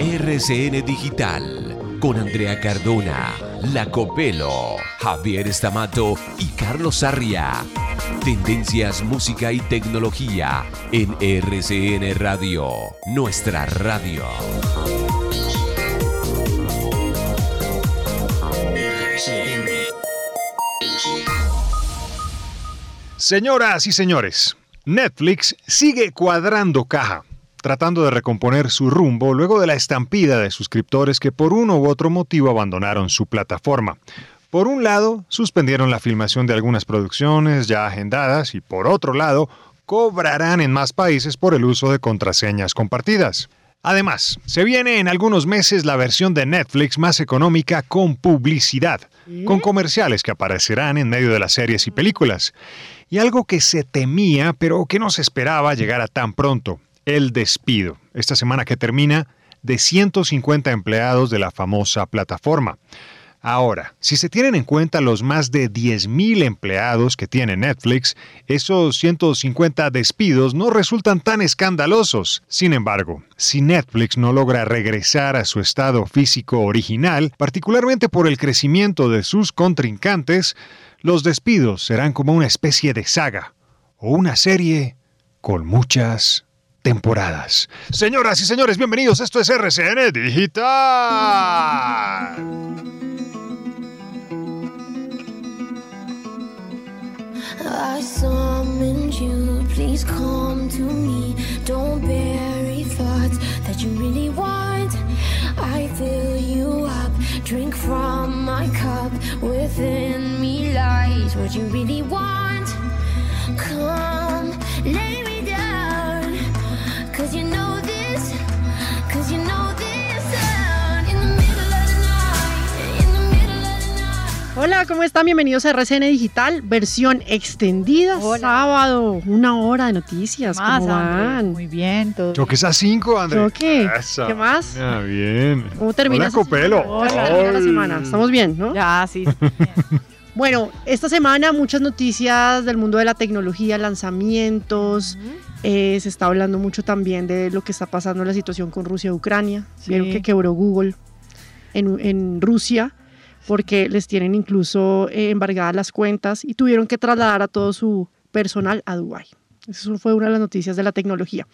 RCN Digital con Andrea Cardona, Lacopelo, Javier Estamato y Carlos Sarria. Tendencias, música y tecnología en RCN Radio, nuestra radio. Señoras y señores, Netflix sigue cuadrando caja, tratando de recomponer su rumbo luego de la estampida de suscriptores que por uno u otro motivo abandonaron su plataforma. Por un lado, suspendieron la filmación de algunas producciones ya agendadas y por otro lado, cobrarán en más países por el uso de contraseñas compartidas. Además, se viene en algunos meses la versión de Netflix más económica con publicidad, con comerciales que aparecerán en medio de las series y películas. Y algo que se temía, pero que no se esperaba llegara tan pronto, el despido, esta semana que termina, de 150 empleados de la famosa plataforma. Ahora, si se tienen en cuenta los más de 10.000 empleados que tiene Netflix, esos 150 despidos no resultan tan escandalosos. Sin embargo, si Netflix no logra regresar a su estado físico original, particularmente por el crecimiento de sus contrincantes, los despidos serán como una especie de saga o una serie con muchas temporadas. Señoras y señores, bienvenidos. Esto es RCN Digital. I summoned you, please come to me. Don't bury thoughts that you really want. I fill you up, drink from my cup. Within me lies what you really want. Come, lay me Hola, ¿cómo están? Bienvenidos a RCN Digital, versión extendida, sábado, una hora de noticias. más, ¿Cómo André? Muy bien, todo Choques a 5, André. Choque. Eso. ¿Qué más? Ah, bien. ¿Cómo termina Hola, Copelo. termina la semana? Estamos bien, ¿no? Ya, sí. Bueno, esta semana muchas noticias del mundo de la tecnología, lanzamientos. eh, se está hablando mucho también de lo que está pasando en la situación con Rusia y Ucrania. Sí. Vieron que quebró Google en, en Rusia porque les tienen incluso eh, embargadas las cuentas y tuvieron que trasladar a todo su personal a Dubái. Eso fue una de las noticias de la tecnología.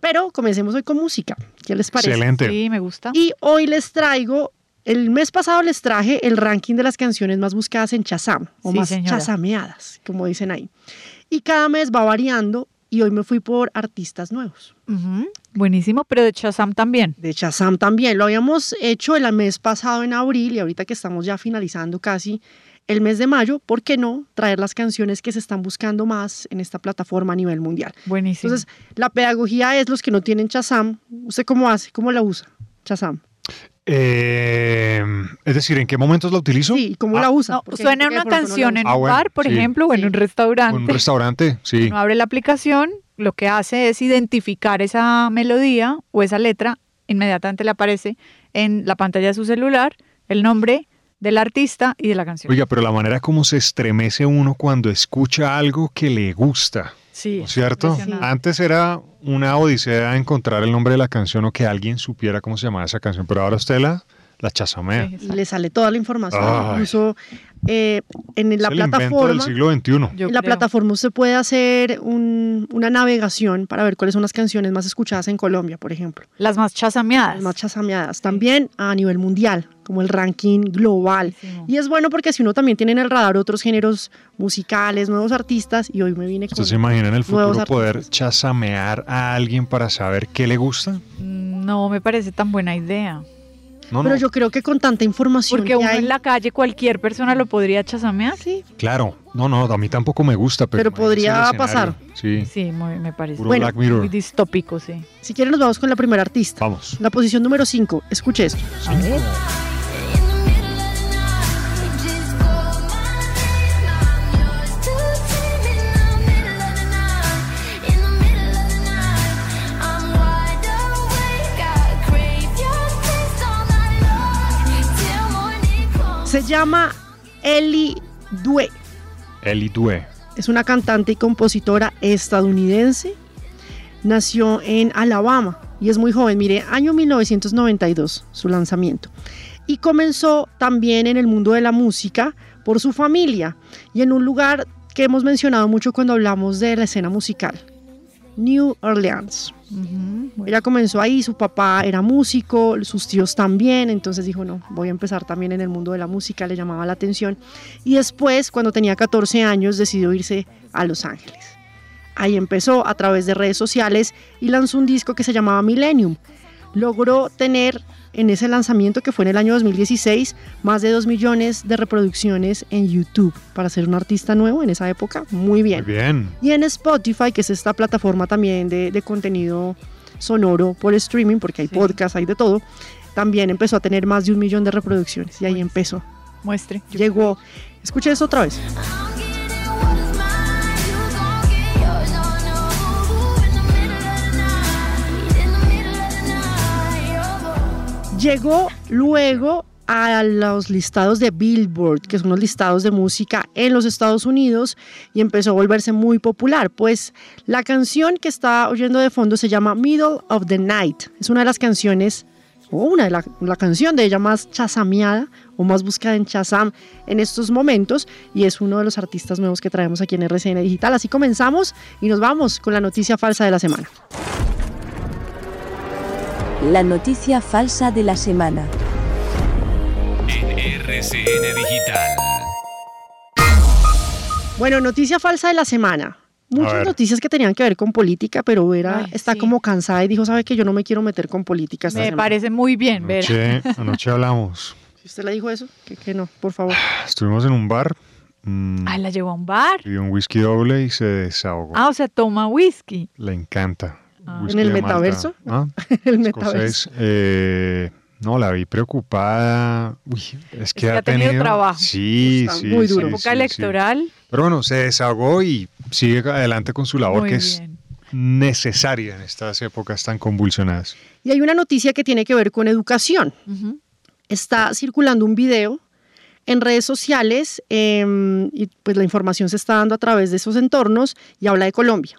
Pero comencemos hoy con música. ¿Qué les parece? Excelente. Sí, me gusta. Y hoy les traigo, el mes pasado les traje el ranking de las canciones más buscadas en Chazam, o Sí, más señora. chasameadas, como dicen ahí. Y cada mes va variando y hoy me fui por artistas nuevos. Ujú, Buenísimo, pero de Shazam también. De Chazam también. Lo habíamos hecho el mes pasado en abril y ahorita que estamos ya finalizando casi el mes de mayo, ¿por qué no traer las canciones que se están buscando más en esta plataforma a nivel mundial? Buenísimo. Entonces, la pedagogía es los que no tienen Chazam. ¿Usted cómo hace? ¿Cómo la usa? Chazam. Eh, es decir, ¿en qué momentos la utilizo? Sí, ¿cómo Ah, la usa? No, Porque suena una canción usa. en Ah, un bueno, bar, por sí. ejemplo, o en Sí. un restaurante. Un restaurante, sí. Uno abre la aplicación, lo que hace es identificar esa melodía o esa letra, inmediatamente le aparece en la pantalla de su celular el nombre del artista y de la canción. Oiga, pero la manera como se estremece uno cuando escucha algo que le gusta, Sí. ¿no es cierto? Antes era una odisea encontrar el nombre de la canción o que alguien supiera cómo se llamaba esa canción, pero ahora usted la, la chasamea. Sí, y le sale toda la información. Ay. Incluso eh, en la es el plataforma. del siglo XXI. En la plataforma usted puede hacer un- una navegación para ver cuáles son las canciones más escuchadas en Colombia, por ejemplo. Las más chasameadas. Las más chasameadas. También a nivel mundial, como el ranking global. Y es bueno porque si uno también tiene en el radar otros géneros musicales, nuevos artistas, y hoy me vine con ¿Usted se imagina en el futuro poder chasamear a alguien para saber qué le gusta? No me parece tan buena idea. No, Pero no. yo creo que con tanta información Porque que uno hay, en la calle, cualquier persona lo podría chasamear. Sí. Claro, no, no, a mí tampoco me gusta, pero, Pero podría pasar. Sí, Sí, muy- me parece. Puro Bueno, Black Mirror. Muy distópico, sí. si quieren nos vamos con la primera artista. vamos. La posición número 5, escuche esto. A ver. Llama Ellie Due. Eli Due. Es una cantante y compositora estadounidense. Nació en Alabama y es muy joven. Mire, año 1992, su lanzamiento. Y comenzó también en el mundo de la música por su familia y en un lugar que hemos mencionado mucho cuando hablamos de la escena musical, New Orleans. Ella comenzó ahí, su papá era músico, sus tíos también, entonces dijo, no, voy a empezar también en el mundo de la música, le llamaba la atención. Y después, cuando tenía 14 años, decidió irse a Los Ángeles. Ahí empezó a través de redes sociales y lanzó un disco que se llamaba Millennium. Logró tener en ese lanzamiento, que fue en el año 2016, más de 2 millones de reproducciones en YouTube. Para ser un artista nuevo en esa época, muy bien. Muy bien. Y en Spotify, que es esta plataforma también de, de contenido sonoro por streaming, porque hay podcast, hay de todo, también empezó a tener más de un millón de reproducciones. Y ahí empezó. Muestre. Llegó. Escuche eso otra vez. Llegó luego a los listados de Billboard, que son los listados de música en los Estados Unidos, y empezó a volverse muy popular. Pues la canción que está oyendo de fondo se llama Middle of the Night. Es una de las canciones, o una de la, canción de ella más chasameada o más buscada en Shazam en estos momentos, y es uno de los artistas nuevos que traemos aquí en RCN Digital. Así comenzamos y nos vamos con la noticia falsa de la semana. La noticia falsa de la semana. En RCN Digital. Bueno, noticia falsa de la semana. Muchas noticias que tenían que ver con política, pero Vera Ay, está sí. como cansada y dijo, sabe que yo no me quiero meter con política esta Me semana". parece muy bien, Vera. Anoche, anoche hablamos. Si usted le dijo eso, que, que no, por favor. Estuvimos en un bar, mm, Ah, la llevó a un bar. pidió un whisky doble y se desahogó. Ah, o sea, toma whisky. Le encanta. Ah. ¿En el metaverso? ¿Ah? El metaverso. Escocés, eh, no, la vi preocupada. Uy, es que, que ha tenido trabajo. Sí, Está sí. muy duro. sí, Época sí. electoral. Pero bueno, se desahogó y sigue adelante con su labor, Muy que es necesaria en estas épocas tan convulsionadas. Y hay una noticia que tiene que ver con educación. Está circulando un video en redes sociales em, y pues la información se está dando a través de esos entornos y habla de Colombia.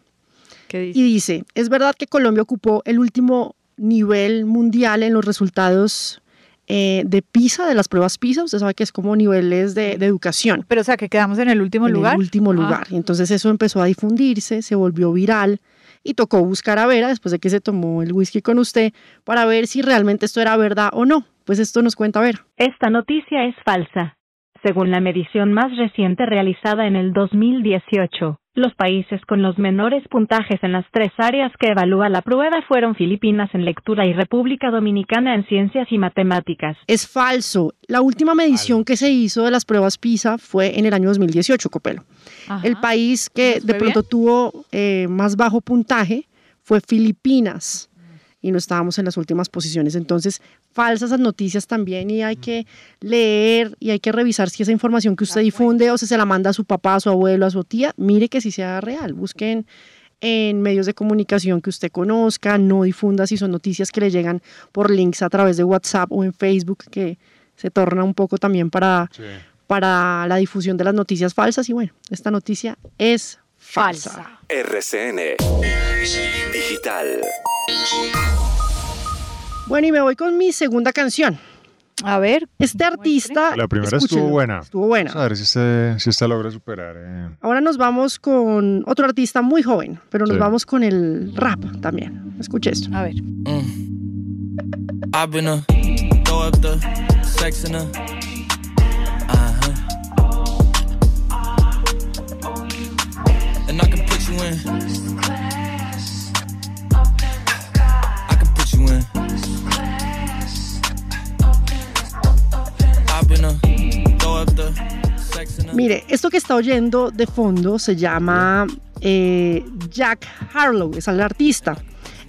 ¿Qué dice? Y dice, es verdad que Colombia ocupó el último nivel mundial en los resultados eh, de PISA, de las pruebas PISA, usted sabe que es como niveles de, de educación. Pero, o sea, que quedamos en el último en lugar. el último Ah, lugar. Y entonces eso empezó a difundirse, se volvió viral y tocó buscar a Vera después de que se tomó el whisky con usted para ver si realmente esto era verdad o no. Pues esto nos cuenta Vera. Esta noticia es falsa. Según la medición más reciente realizada en el 2018, los países con los menores puntajes en las tres áreas que evalúa la prueba fueron Filipinas en lectura y República Dominicana en ciencias y matemáticas. Es falso. La última medición que se hizo de las pruebas PISA fue en el año 2018, Copelo. ajá. El país que ¿Nos de pronto tuvo eh, más bajo puntaje fue Filipinas y no estábamos en las últimas posiciones. Entonces, falsas esas noticias también y hay que leer y hay que revisar si esa información que usted difunde o si se la manda a su papá, a su abuelo, a su tía, mire que si sea real. Busquen en medios de comunicación que usted conozca, no difunda si son noticias que le llegan por links a través de WhatsApp o en Facebook, que se torna un poco también para, para la difusión de las noticias falsas. Y bueno, esta noticia es falsa. RCN Digital. Bueno, y me voy con mi segunda canción. A ver. Este artista. La primera estuvo buena. Estuvo buena. Vamos a ver si este, si esta logra superar. eh. Ahora nos vamos con otro artista muy joven, pero nos Sí. vamos con el rap también. Escuche esto. A ver. I've been a throw up the sex in a. que está oyendo de fondo se llama eh, Jack Harlow, es el artista.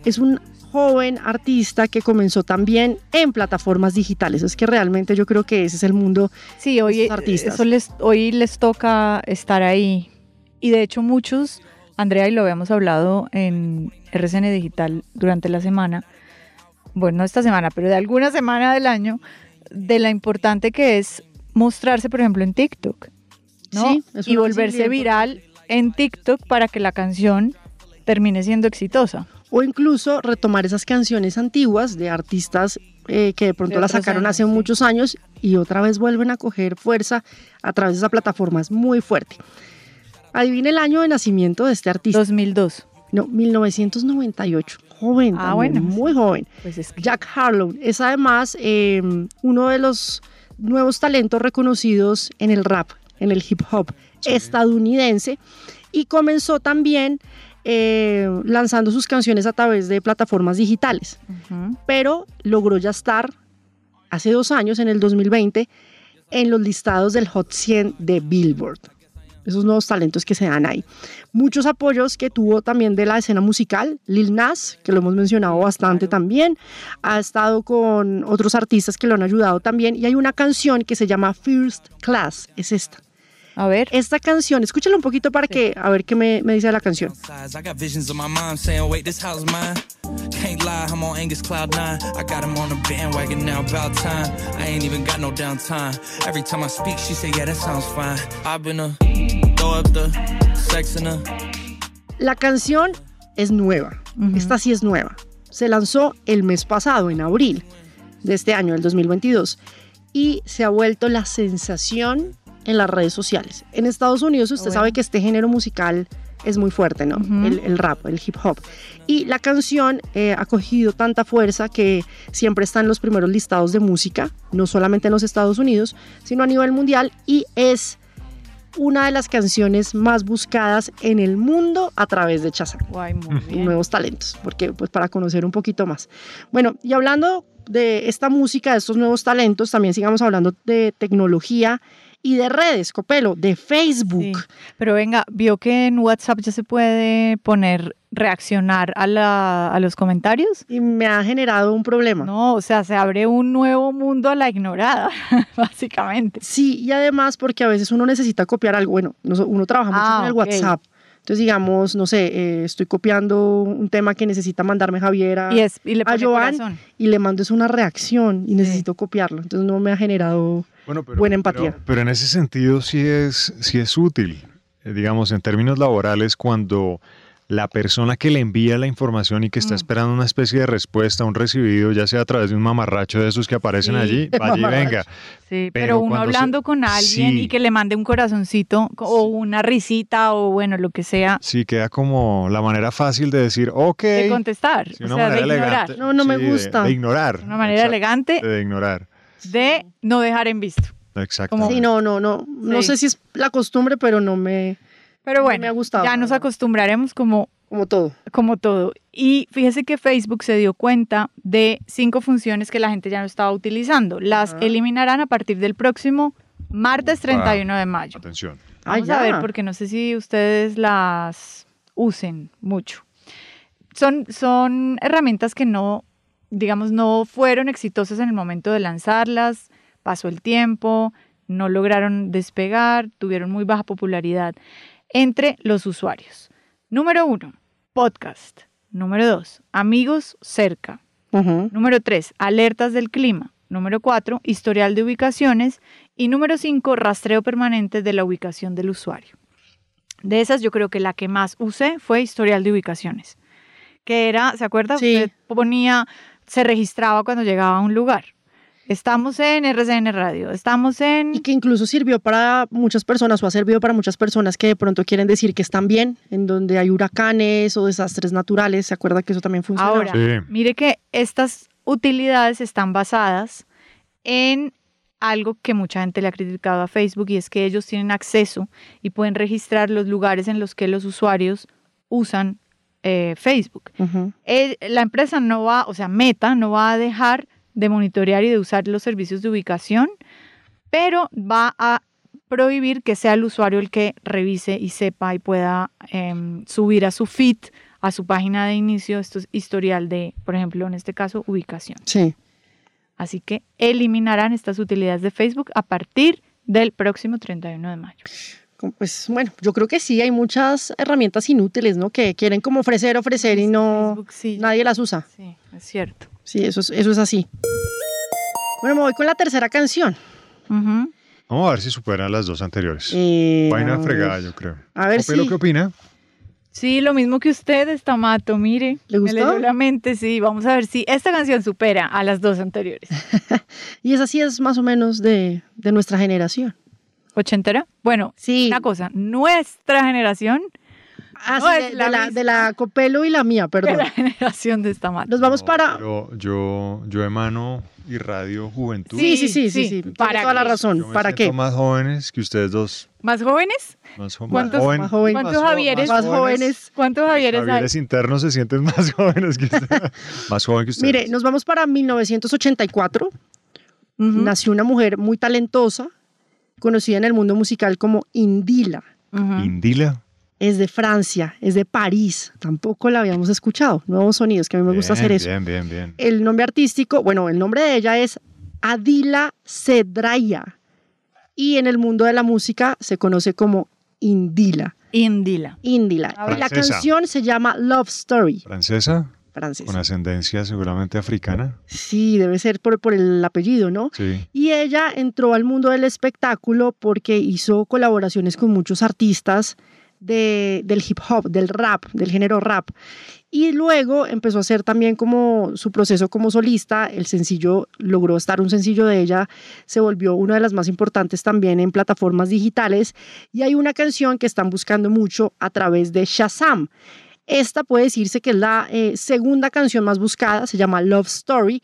Es un joven artista que comenzó también en plataformas digitales. Es que realmente yo creo que ese es el mundo Sí, hoy, de estos artistas. eso les, hoy les toca estar ahí. Y de hecho muchos, Andrea, y lo habíamos hablado en RCN Digital durante la semana, bueno, no esta semana, pero de alguna semana del año, de la importante que es mostrarse, por ejemplo, en TikTok, ¿no? Sí, es y volverse viral en TikTok para que la canción termine siendo exitosa. o incluso retomar esas canciones antiguas de artistas eh, que de pronto De las sacaron años, hace muchos años y otra vez vuelven a coger fuerza a través de esa plataforma. Es muy fuerte. Adivine el año de nacimiento de este artista. 2002. No, 1998. Joven, Ah, también, bueno. muy joven. Pues es que- Jack Harlow es además eh, uno de los nuevos talentos reconocidos en el rap, en el hip hop estadounidense. Y comenzó también eh, lanzando sus canciones a través de plataformas digitales, pero logró ya estar hace dos años, en el 2020, en los listados del Hot 100 de Billboard. Esos nuevos talentos que se dan ahí. Muchos apoyos que tuvo también de la escena musical. Lil Nas, que lo hemos mencionado bastante también. Ha estado con otros artistas que lo han ayudado también. Y hay una canción que se llama First Class. Es esta. A ver. Esta canción, escúchala un poquito para que, a ver qué me, me dice la canción. sides. I got visions of my mom saying, wait, this house mine. Can't lie, I'm on Angus Cloud 9. I got him on the bandwagon now, about time. I ain't even got no downtime. Every time I speak, she say, yeah, that sounds fine. I've been a throw up the sex in a. La canción es nueva. Esta sí es nueva. Se lanzó el mes pasado, en abril de este año, el 2022. Y se ha vuelto la sensación en las redes sociales. En Estados Unidos usted Bueno. sabe que este género musical es muy fuerte, ¿no? Ujú. el, el rap, el hip hop. Y la canción eh, ha cogido tanta fuerza que siempre está en los primeros listados de música, no solamente en los Estados Unidos, sino a nivel mundial. Y es una de las canciones más buscadas en el mundo a través de Shazam. Guay, muy bien. Nuevos talentos, porque pues para conocer un poquito más. Bueno, y hablando de esta música, de estos nuevos talentos, también sigamos hablando de tecnología y de redes, Copelo, de Facebook. Sí, Pero venga, vio que en WhatsApp ya se puede poner reaccionar a, la, a los comentarios. Y me ha generado un problema. No, o sea, se abre un nuevo mundo a la ignorada, básicamente. Sí, y además porque a veces uno necesita copiar algo. Bueno, uno trabaja mucho Ah, con el. WhatsApp. Entonces, digamos, no sé, eh, estoy copiando un tema que necesita mandarme Javier a, Y, es, y le a Joan corazón. y le mando es una reacción y necesito copiarlo. Entonces no me ha generado Bueno, pero, buena empatía. Pero, pero en ese sentido sí es, sí es útil, eh, digamos, en términos laborales, cuando la persona que le envía la información y que Mm. está esperando una especie de respuesta, un recibido, ya sea a través de un mamarracho de esos que aparecen Sí, allí, vaya y venga. Sí, pero, Pero uno se- hablando con alguien Sí. y que le mande un corazoncito o una risita o bueno, lo que sea, Sí, queda como la manera fácil de decir, ok. de contestar, Sí, o sea, de ignorar. elegante. No, no me de- gusta. De, ignorar. Una manera Exacto, elegante De ignorar. de no dejar en visto. Exacto. Sí, no, no, no. No sé si es la costumbre, pero no me, Pero no bueno, me ha gustado. ya nos acostumbraremos como Como todo. como todo. Y fíjese que Facebook se dio cuenta de cinco funciones que la gente ya no estaba utilizando. Las eliminarán a partir del próximo martes 31 de mayo. Atención. Ah, Vamos a ya. ver, porque no sé si ustedes las usen mucho. Son, son herramientas que no, digamos, no fueron exitosas en el momento de lanzarlas, pasó el tiempo, no lograron despegar, tuvieron muy baja popularidad entre los usuarios. Número uno, podcast. Número dos, amigos cerca. Número 3, alertas del clima. Número 4, historial de ubicaciones. Y número 5, rastreo permanente de la ubicación del usuario. De esas yo creo que la que más usé fue historial de ubicaciones. Que era, ¿se acuerda? Sí. Usted ponía, se registraba cuando llegaba a un lugar. Estamos en RCN Radio, estamos en... Y que incluso sirvió para muchas personas o ha servido para muchas personas que de pronto quieren decir que están bien, en donde hay huracanes o desastres naturales. ¿Se acuerda que eso también funciona? Ahora, mire que estas utilidades están basadas en algo que mucha gente le ha criticado a Facebook y es que ellos tienen acceso y pueden registrar los lugares en los que los usuarios usan eh, Facebook. Eh, la empresa no va, o sea, Meta no va a dejar de monitorear y de usar los servicios de ubicación, pero va a prohibir que sea el usuario el que revise y sepa y pueda em, subir a su feed, a su página de inicio, esto es historial de, por ejemplo, en este caso, ubicación. Sí. Así que eliminarán estas utilidades de Facebook a partir del próximo 31 de mayo. Pues bueno, yo creo que sí, hay muchas herramientas inútiles, ¿no? Que quieren como ofrecer, ofrecer y no nadie las usa. Sí, es cierto. Sí, eso es, eso es así. Bueno, me voy con la tercera canción. Vamos a ver si superan las dos anteriores. Eh, Vaina fregada, yo creo. A ver si- ¿qué opina? Sí, lo mismo que ustedes, Tamato, mire. ¿Le Me gustó? leyó la mente, sí. Vamos a ver si esta canción supera a las dos anteriores. Y esa sí es más o menos de, de nuestra generación. ¿Ochentera? Bueno, sí. una cosa, nuestra generación Ah, no sí, es de, la de de la Copelo y la mía, de perdón. la generación de esta mata. Nos vamos para... Pero yo, yo emano y radio juventud. Sí, sí, sí, sí, sí. Tiene ¿Para toda la razón. Yo me ¿Para qué? más jóvenes que ustedes dos. ¿Más jóvenes? Más, jo- ¿Cuántos, joven- más jóvenes? ¿cuántos más Javieres? más jóvenes. ¿Cuántos Javieres hay? Javieres internos se sienten más jóvenes que ustedes. más joven que ustedes. Mire, nos vamos para 1984. Nació una mujer muy talentosa, conocida en el mundo musical como Indila. Indila. Es de Francia, es de París. Tampoco la habíamos escuchado. Nuevos sonidos, que a mí me gusta hacer eso. Bien, bien, bien. El nombre artístico, bueno, el nombre de ella es Adila Cedraya. Y en el mundo de la música se conoce como Indila. Indila. Indila. Y la canción se llama Love Story. Francesa. Francesa. Con ascendencia seguramente africana. Sí, debe ser por, por el apellido, ¿no? Sí. Y ella entró al mundo del espectáculo porque hizo colaboraciones con muchos artistas de- del hip hop, del rap, del género rap. Y luego empezó a hacer también como su proceso como solista. El sencillo logró estar un sencillo de ella, se volvió una de las más importantes también en plataformas digitales. Y hay una canción que están buscando mucho a través de Shazam. Esta puede decirse que es la eh, segunda canción más buscada, se llama Love Story.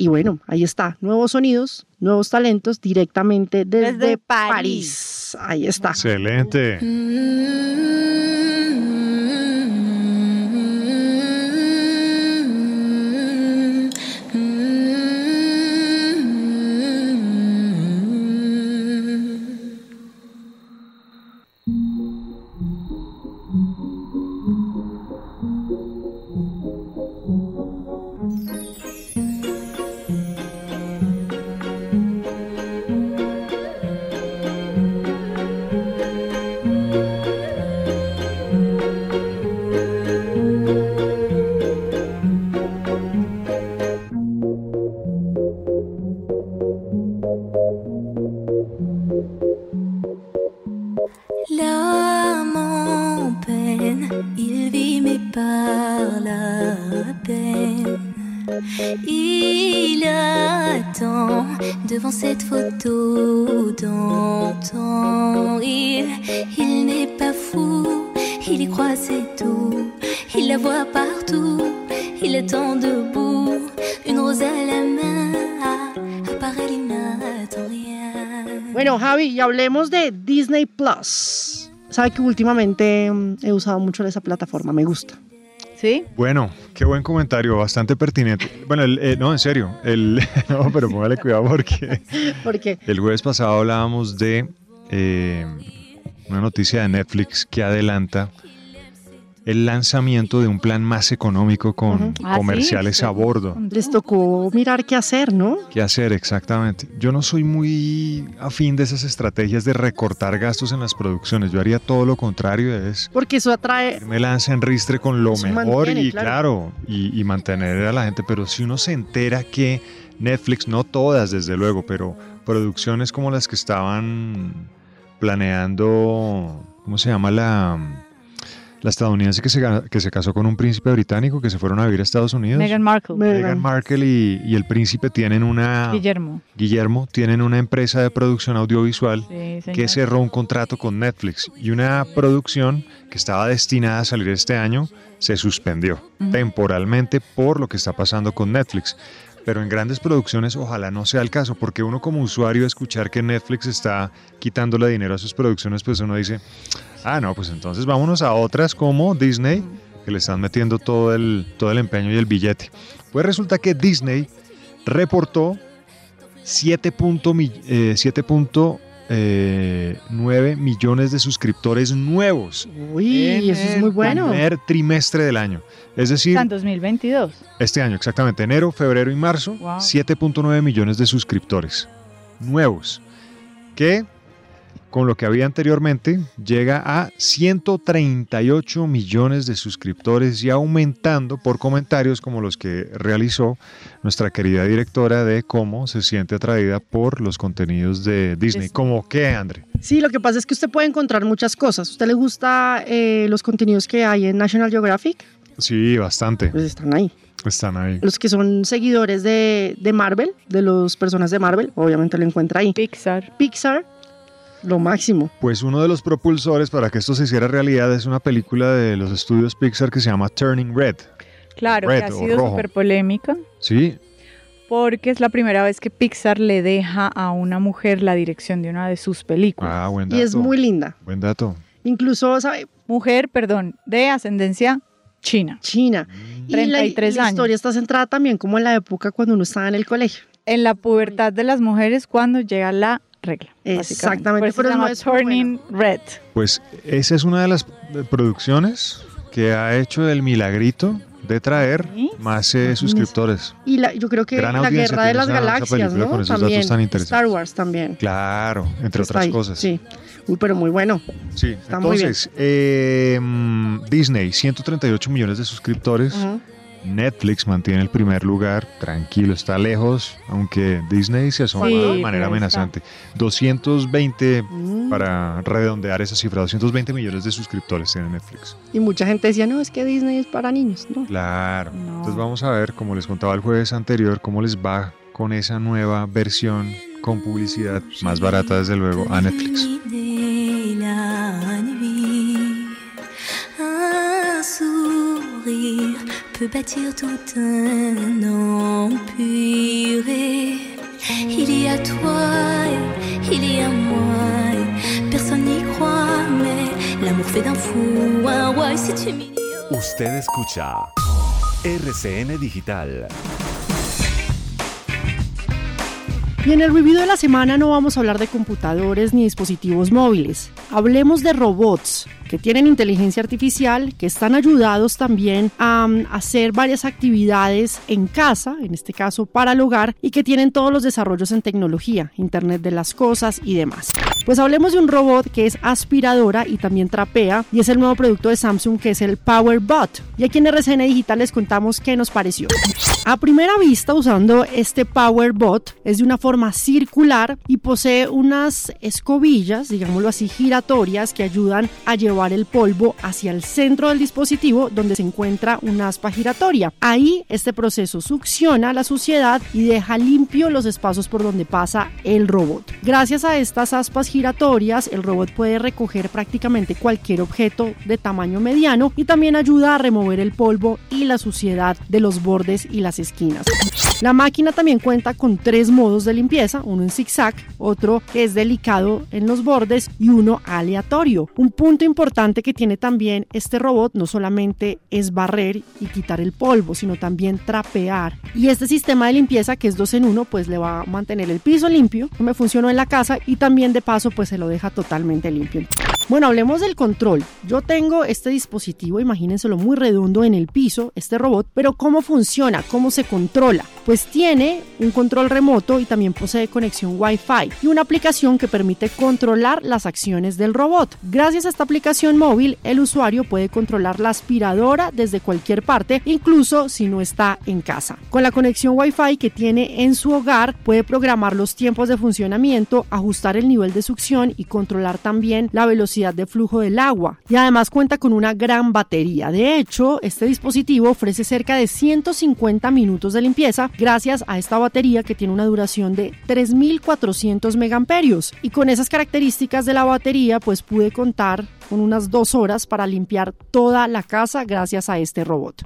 Y bueno, ahí está, nuevos sonidos, nuevos talentos directamente desde, Desde París. París. Ahí está. Excelente. L'âme devant cette photo d'antan. Il, il n'est pas fou, il y croit c'est tout. Il la voit partout, il attend debout. Une rose à la main, à, à part elle il n'attend rien. Bueno, Javi, y hablemos de Disney Plus. Sabe que últimamente mm, he usado mucho esa plataforma, me gusta. ¿Sí? Bueno, qué buen comentario, bastante pertinente. Bueno, el- eh, no, en serio, el, no, pero póngale cuidado porque Porque el jueves pasado hablábamos de eh, una noticia de Netflix que adelanta el lanzamiento de un plan más económico con Ah, ¿sí? comerciales a bordo. les tocó mirar qué hacer, ¿no? ¿Qué hacer exactamente? Yo no soy muy afín de esas estrategias de recortar gastos en las producciones. Yo haría todo lo contrario, es Porque eso atrae me lanza en ristre con lo mejor mantiene, y claro. claro, y, y mantener a la gente. Pero si uno se entera que Netflix, no todas desde luego, pero producciones como las que estaban planeando, ¿cómo se llama la, la estadounidense que se, que se casó con un príncipe británico que se fueron a vivir a Estados Unidos. Meghan Markle. Meghan Markle y, y el príncipe tienen una... Guillermo. Guillermo tienen una empresa de producción audiovisual Sí, que cerró un contrato con Netflix y una producción que estaba destinada a salir este año se suspendió temporalmente por lo que está pasando con Netflix. Pero en grandes producciones ojalá no sea el caso, porque uno como usuario escuchar que Netflix está quitándole dinero a sus producciones, pues uno dice, ah, no, pues entonces vámonos a otras como Disney, que le están metiendo todo el, todo el empeño y el billete. Pues resulta que Disney reportó 7.9 mi- eh, 7.9 millones de suscriptores nuevos Uy, eso es el muy bueno. primer trimestre del año. Es decir, en 2022. este año, exactamente, enero, febrero y marzo, Wow. 7.9 millones de suscriptores nuevos, que con lo que había anteriormente llega a 138 millones de suscriptores y aumentando por comentarios como los que realizó nuestra querida directora de cómo se siente atraída por los contenidos de Disney. Es- ¿Cómo qué, André? Sí, lo que pasa es que usted puede encontrar muchas cosas. ¿Usted le gusta eh, los contenidos que hay en National Geographic? Sí, bastante. Pues están ahí. Están ahí. Los que son seguidores de, de Marvel, de las personas de Marvel, obviamente lo encuentra ahí. Pixar. Pixar, lo máximo. Pues uno de los propulsores para que esto se hiciera realidad es una película de los estudios Pixar que se llama Turning Red. Claro, Red que ha sido súper polémica Sí, porque es la primera vez que Pixar le deja a una mujer la dirección de una de sus películas. ah, buen Y dato. es muy linda. Buen dato. Incluso, ¿sabe? Mujer, perdón, de ascendencia china. China. Y la- 33 la, años. historia está centrada también como en la época cuando uno estaba en el colegio. En la pubertad de las mujeres cuando llega la regla. Exactamente, Por eso pero se llama es muy Turning Red. Pues esa es una de las producciones que ha hecho el milagrito de traer más eh, suscriptores. Y la, yo creo que Gran la guerra de las esa- galaxias, ¿no? con esos datos también. tan interesantes. Star Wars también. Claro, entre Está otras ahí, cosas. Sí. Uy, pero muy bueno. Sí, Está muy bien. entonces, eh, Disney, 138 millones de suscriptores. Ujú. Netflix mantiene el primer lugar, tranquilo, está lejos, aunque Disney se asoma Sí, de manera amenazante. 220, Mm. para redondear esa cifra, 220 millones de suscriptores tiene Netflix. Y mucha gente decía, no, es que Disney es para niños, ¿no? Claro. Entonces vamos a ver, como les contaba el jueves anterior, cómo les va con esa nueva versión con publicidad más barata, desde luego, a Netflix. Peut bâtir tout un empire. Il y a toi, il y a moi. Personne n'y croit, mais l'amour fait d'un fou un roi. Si tu m'ignores. Usted escucha RCN Digital. Y en el review de la semana no vamos a hablar de computadores ni dispositivos móviles. Hablemos de robots que tienen inteligencia artificial, que están ayudados también a um, hacer varias actividades en casa, en este caso para el hogar, y que tienen todos los desarrollos en tecnología, Internet de las Cosas y demás. Pues hablemos de un robot que es aspiradora y también trapea, y es el nuevo producto de Samsung que es el PowerBot. Y aquí en RCN Digital les contamos qué nos pareció. A primera vista, usando este PowerBot, es de una forma circular y posee unas escobillas, digámoslo así, giratorias que ayudan a llevar el polvo hacia el centro del dispositivo donde se encuentra una aspa giratoria. Ahí este proceso succiona la suciedad y deja limpio los espacios por donde pasa el robot. Gracias a estas aspas giratorias, el robot puede recoger prácticamente cualquier objeto de tamaño mediano y también ayuda a remover el polvo y la suciedad de los bordes y las esquinas. La máquina también cuenta con tres modos de limpieza, uno en zigzag, otro que es delicado en los bordes y uno aleatorio. Un punto importante que tiene también este robot no solamente es barrer y quitar el polvo, sino también trapear. Y este sistema de limpieza que es dos en uno, pues le va a mantener el piso limpio, que me funcionó en la casa y también de paso pues se lo deja totalmente limpio. Bueno, hablemos del control. Yo tengo este dispositivo, imagínenselo muy redondo en el piso, este robot, pero ¿cómo funciona? ¿Cómo se controla? pues tiene un control remoto y también posee conexión Wi-Fi y una aplicación que permite controlar las acciones del robot. Gracias a esta aplicación móvil, el usuario puede controlar la aspiradora desde cualquier parte, incluso si no está en casa. Con la conexión Wi-Fi que tiene en su hogar, puede programar los tiempos de funcionamiento, ajustar el nivel de succión y controlar también la velocidad de flujo del agua. Y además cuenta con una gran batería. De hecho, este dispositivo ofrece cerca de 150 minutos de limpieza gracias a esta batería que tiene una duración de 3400 megamperios. Y con esas características de la batería, pues pude contar con unas dos horas para limpiar toda la casa gracias a este robot.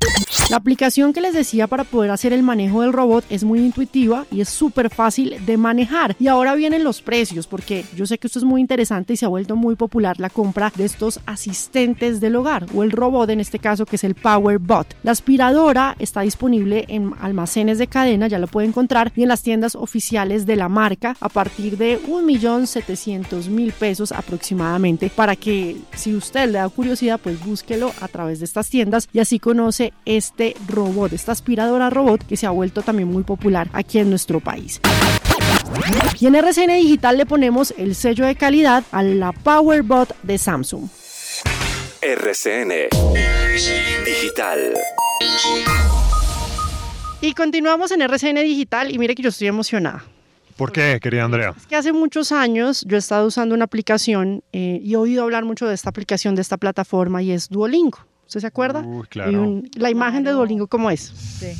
La aplicación que les decía para poder hacer el manejo del robot es muy intuitiva y es súper fácil de manejar. Y ahora vienen los precios, porque yo sé que esto es muy interesante y se ha vuelto muy popular la compra de estos asistentes del hogar o el robot en este caso que es el PowerBot. La aspiradora está disponible en almacenes de cadena, ya lo puede encontrar, y en las tiendas oficiales de la marca a partir de 1.700.000 pesos aproximadamente para que si usted le da curiosidad pues búsquelo a través de estas tiendas y así conoce este robot, esta aspiradora robot que se ha vuelto también muy popular aquí en nuestro país. Y en RCN Digital le ponemos el sello de calidad a la PowerBot de Samsung. RCN Digital. Y continuamos en RCN Digital y mire que yo estoy emocionada. ¿Por qué, querida Andrea? Es que hace muchos años yo he estado usando una aplicación eh, y he oído hablar mucho de esta aplicación, de esta plataforma y es Duolingo. ¿Usted se acuerda? Uy, Y claro. un- la imagen de Duolingo, ¿cómo es? Sí.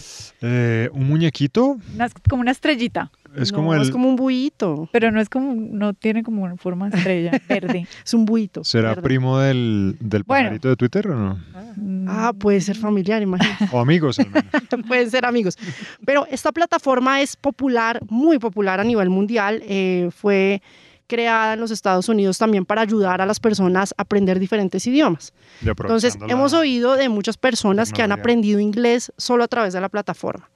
Eh, ¿Un muñequito? Una- como una estrellita. Es No, como el... es como un buito. Pero no es como, no tiene como una forma de estrella verde. Es un buito. ¿Será verde. primo del, del Bueno. pajarito de Twitter o no? Ah, puede ser familiar, imagínate. O amigos, al menos. Pueden ser amigos. Pero esta plataforma es popular, muy popular a nivel mundial. Eh, fue creada en los Estados Unidos también para ayudar a las personas a aprender diferentes idiomas. Y Entonces, hemos oído de muchas personas que han aprendido inglés solo a través de la plataforma.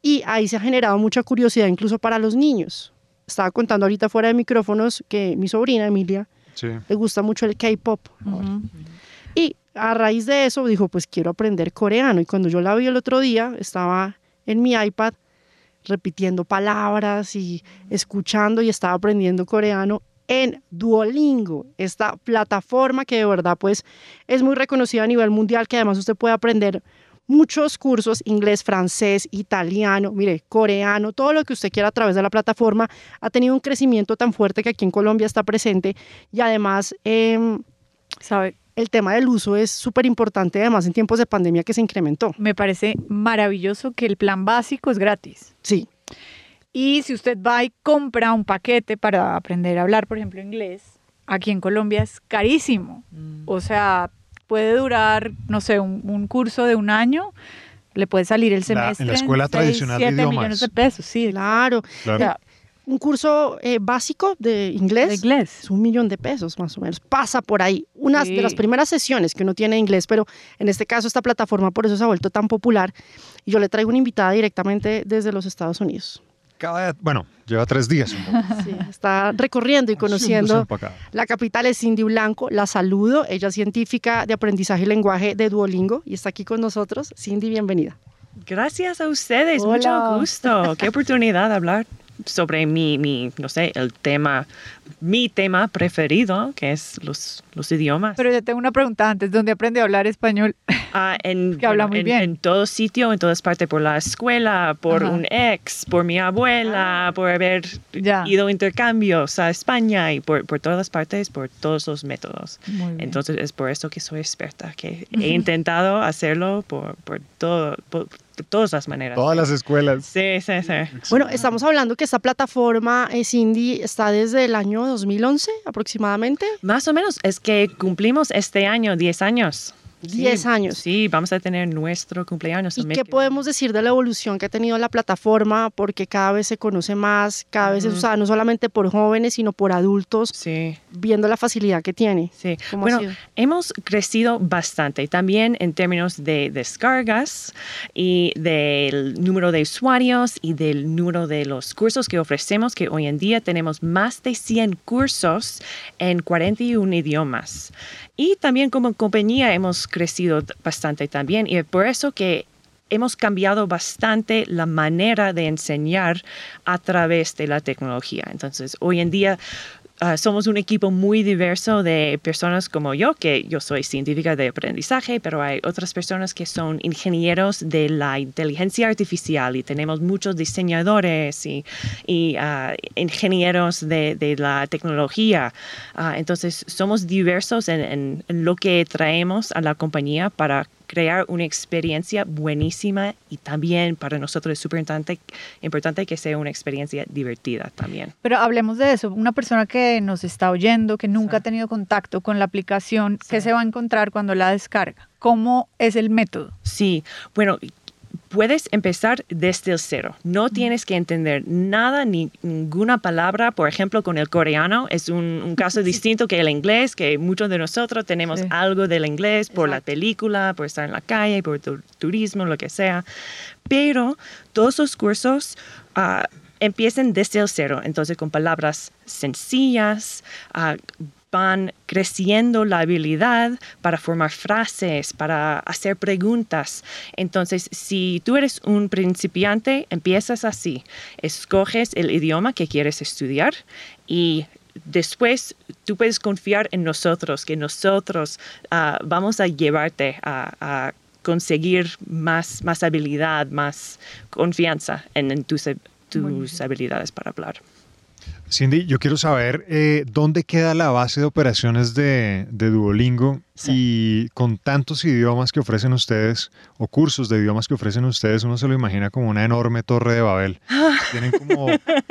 Y ahí se ha generado mucha curiosidad incluso para los niños. Estaba contando ahorita fuera de micrófonos que mi sobrina Emilia Sí. le gusta mucho el K-pop. Y a raíz de eso dijo, pues quiero aprender coreano. Y cuando yo la vi el otro día, estaba en mi iPad repitiendo palabras y escuchando y estaba aprendiendo coreano en Duolingo, esta plataforma que de verdad pues es muy reconocida a nivel mundial, que además usted puede aprender muchos cursos, inglés, francés, italiano, mire, coreano, todo lo que usted quiera a través de la plataforma, ha tenido un crecimiento tan fuerte que aquí en Colombia está presente y además em, ¿Sabe? El tema del uso es súper importante, además en tiempos de pandemia que se incrementó. Me parece maravilloso que el plan básico es gratis. Sí. Y si usted va y compra un paquete para aprender a hablar, por ejemplo, inglés, aquí en Colombia es carísimo. O sea, puede durar, no sé, un, un curso de un año, le puede salir el La- semestre. en la escuela tradicional de siete idiomas. millones de pesos, sí. Claro. Claro. O sea, un curso eh, básico de inglés, De inglés. es un millón de pesos más o menos. Pasa por ahí. Una Sí. de las primeras sesiones que uno tiene de inglés, pero en este caso esta plataforma por eso se ha vuelto tan popular. Y yo le traigo una invitada directamente desde los Estados Unidos. Cada, bueno, lleva tres días. un poco. Sí, está recorriendo y conociendo la capital es Cindy Blanco. La saludo. Ella es científica de aprendizaje y lenguaje de Duolingo y está aquí con nosotros. Cindy, bienvenida. Gracias a ustedes, Hola. mucho gusto. Qué oportunidad de hablar sobre mi, mi, no sé, el tema, mi tema preferido, que es los, los idiomas. Pero yo tengo una pregunta antes, ¿dónde aprende a hablar español? Ah, en, que habla bueno, muy en, bien. en todo sitio, en todas partes, por la escuela, por Ajá. Ah. un ex, por mi abuela, por haber Ya. ido a intercambios a España y por, por todas partes, por todos los métodos. Entonces es por eso que soy experta, que he intentado hacerlo por, por, todo, por, todas las maneras. Todas las escuelas. Sí, sí, sí. Bueno, estamos hablando que esta plataforma, eh, Cindy, está desde el año 2011 aproximadamente. Más o menos, es que cumplimos este año 10 años. 10 Sí, años. Sí, vamos a tener nuestro cumpleaños. ¿Y qué podemos decir de la evolución que ha tenido la plataforma? Porque cada vez se conoce más, cada vez es usada no solamente por jóvenes, sino por adultos, Sí. viendo la facilidad que tiene. Sí, ¿Cómo ha bueno, hemos crecido bastante también en términos de descargas y del número de usuarios y del número de los cursos que ofrecemos, que hoy en día tenemos más de 100 cursos en 41 idiomas. Y también como compañía hemos crecido bastante también y es por eso que hemos cambiado bastante la manera de enseñar a través de la tecnología. Entonces, hoy en día Uh, somos un equipo muy diverso de personas como yo, que yo soy científica de aprendizaje, pero hay otras personas que son ingenieros de la inteligencia artificial y tenemos muchos diseñadores y, uh, ingenieros de, la tecnología. Uh, entonces, somos diversos en, en lo que traemos a la compañía para crear una experiencia buenísima y también para nosotros es súper importante, importante que sea una experiencia divertida también. Pero hablemos de eso. Una persona que nos está oyendo, que nunca ha tenido contacto con la aplicación, ¿qué se va a encontrar cuando la descarga? ¿Cómo es el método? Sí, bueno, puedes empezar desde el cero. No tienes que entender nada, ni ninguna palabra. Por ejemplo, con el coreano es un, un caso distinto que el inglés, que muchos de nosotros tenemos sí. algo del inglés por Exacto. la película, por estar en la calle, por tu turismo, lo que sea. Pero todos los cursos... Uh, empiecen desde el cero, entonces con palabras sencillas, uh, van creciendo la habilidad para formar frases, para hacer preguntas. Entonces, si tú eres un principiante, empiezas así. Escoges el idioma que quieres estudiar y después tú puedes confiar en nosotros, que nosotros uh, vamos a llevarte a, a conseguir más, más habilidad, más confianza en, en tus, tus habilidades para hablar. Cindy, yo quiero saber eh, dónde queda la base de operaciones de, de Duolingo sí. y con tantos idiomas que ofrecen ustedes o cursos de idiomas que ofrecen ustedes, uno se lo imagina como una enorme torre de Babel. Tienen como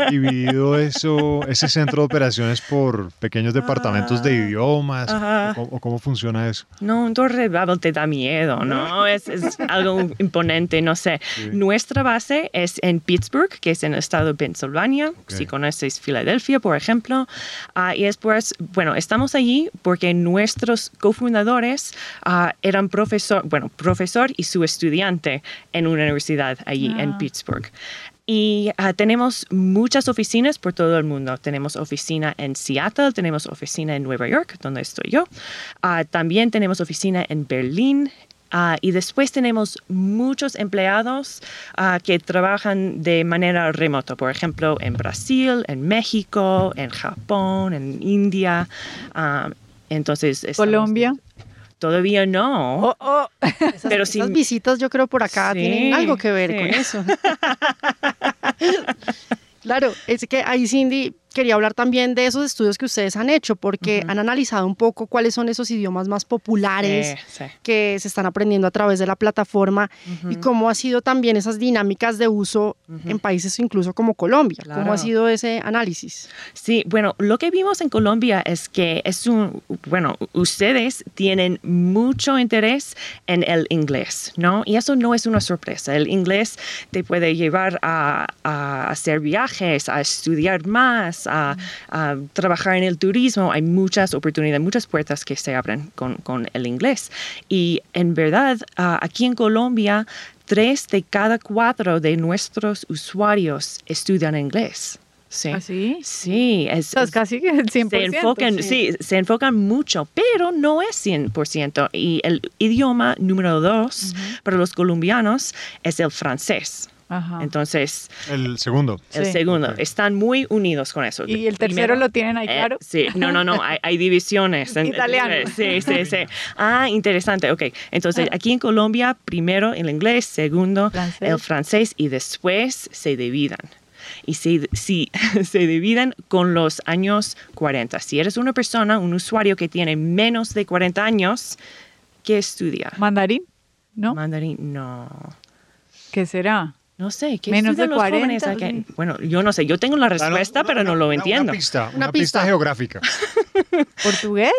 dividido eso, ese centro de operaciones por pequeños departamentos de idiomas o, o, cómo funciona eso. No, un torre de Babel te da miedo, ¿no? es, es algo imponente, no sé. Sí. Nuestra base es en Pittsburgh, que es en el estado de Pensilvania, okay. si conoces Filadelfia, por ejemplo. Uh, y después, bueno, estamos allí porque nuestros cofundadores uh, eran profesor, bueno, profesor y su estudiante en una universidad allí ah. en Pittsburgh. Y uh, tenemos muchas oficinas por todo el mundo. Tenemos oficina en Seattle, tenemos oficina en Nueva York, donde estoy yo. Uh, también tenemos oficina en Berlín, Uh, y después tenemos muchos empleados que trabajan de manera remota, por ejemplo, en Brasil, en México, en Japón, en India. Entonces, Colombia. Todavía no. Oh, oh. Esas, Pero esas si... visitas yo creo por acá sí, tienen algo que ver sí. con eso. claro, es que ahí Cindy quería hablar también de esos estudios que ustedes han hecho, porque uh -huh. han analizado un poco cuáles son esos idiomas más populares sí. que se están aprendiendo a través de la plataforma uh -huh. y cómo ha sido también esas dinámicas de uso uh -huh. en países incluso como Colombia. Claro. ¿Cómo ha sido ese análisis? Sí, bueno, lo que vimos en Colombia es que es un, bueno, ustedes tienen mucho interés en el inglés, ¿no? Y eso no es una sorpresa. El inglés te puede llevar a, a hacer viajes, a estudiar más, a, a, trabajar en el turismo, hay muchas oportunidades, muchas puertas que se abren con, con el inglés. Y en verdad, uh, aquí en Colombia, tres de cada cuatro de nuestros usuarios estudian inglés. Sí. ¿Ah, sí? Sí. Es, es casi que el 100%. Se enfocan, sí. sí. se enfocan mucho, pero no es 100%. Y el idioma número dos uh -huh. para los colombianos es el francés. Ajá. Entonces. El segundo. El sí. segundo. Okay. Están muy unidos con eso. ¿Y el tercero Primero, lo tienen ahí claro? Eh, sí, no, no, no. Hay, hay divisiones. Italiano. Sí, sí, sí. Ah, interesante. Ok. Entonces, aquí en Colombia, primero el inglés, segundo francés. el francés y después se dividan y se, si, se dividen con los años 40. Si eres una persona, un usuario que tiene menos de 40 años, ¿qué estudia? ¿Mandarín? ¿No? Mandarín, no. ¿Qué será? No sé, ¿qué Menos de los 40. jóvenes Bueno, yo no sé, yo tengo la respuesta, pero no, lo entiendo. Una pista, una, una pista. pista geográfica. ¿Portugués?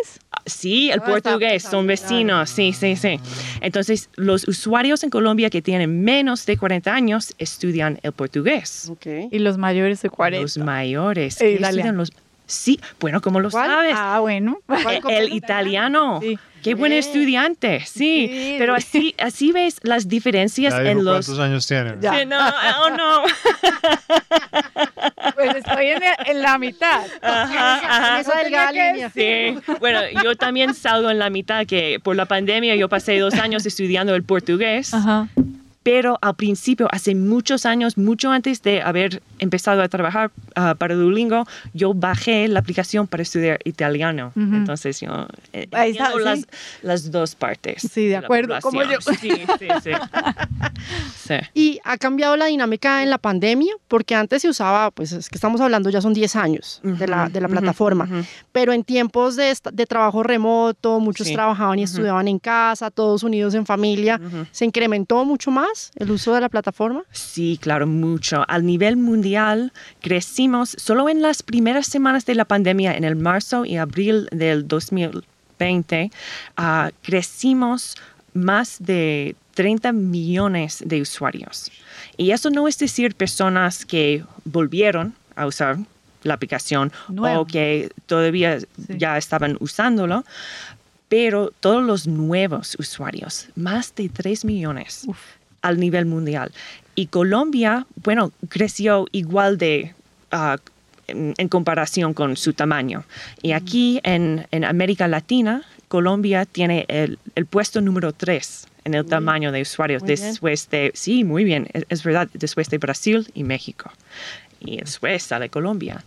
Sí, el portugués, son vecinos, sí, sí, sí. Entonces, los usuarios en Colombia que tienen menos de 40 años estudian el portugués. Okay. ¿Y los mayores de 40? Los mayores. ¿E estudian los... Sí, bueno, ¿cómo lo ¿Cuál? sabes? Ah, bueno. El, el italiano. Sí. Qué buen estudiante, sí, sí, pero así, así ves las diferencias ya en los... ¿Cuántos años tiene? Sí, no, oh no. Pues estoy en, en la mitad. Ajá, ajá. Esa delgada línea. Sí, bueno, yo también salgo en la mitad, que por la pandemia yo pasé dos años estudiando el portugués. Ajá Pero al principio, hace muchos años, mucho antes de haber empezado a trabajar ah, para Duolingo, yo bajé la aplicación para estudiar italiano. Ujú. Entonces yo eh, Ahí está, entiendo sí. las, las dos partes. Sí, de la acuerdo, como yo. Sí, sí, sí. Sí. Y ha cambiado la dinámica en la pandemia, porque antes se usaba, pues es que estamos hablando ya son 10 años de la, de la ujú, plataforma, pero en tiempos de, de trabajo remoto, muchos Sí, trabajaban y estudiaban en casa, todos unidos en familia, ¿se incrementó mucho más el uso de la plataforma? Sí, claro, mucho. Al nivel mundial crecimos solo en las primeras semanas de la pandemia, en el marzo y abril del 2020, ah, crecimos más de 30 millones de usuarios. Y eso no es decir personas que volvieron a usar la aplicación Nuevo. o que todavía ya estaban usándolo, pero todos los nuevos usuarios, más de 3 millones al nivel mundial. Y Colombia, bueno, creció igual de... ah, en, en comparación con su tamaño. Y aquí en, en América Latina, Colombia tiene el, el puesto número 3 en el tamaño de usuarios después de, sí, muy bien, es, es verdad, después de Brasil y México. Y después sale Colombia.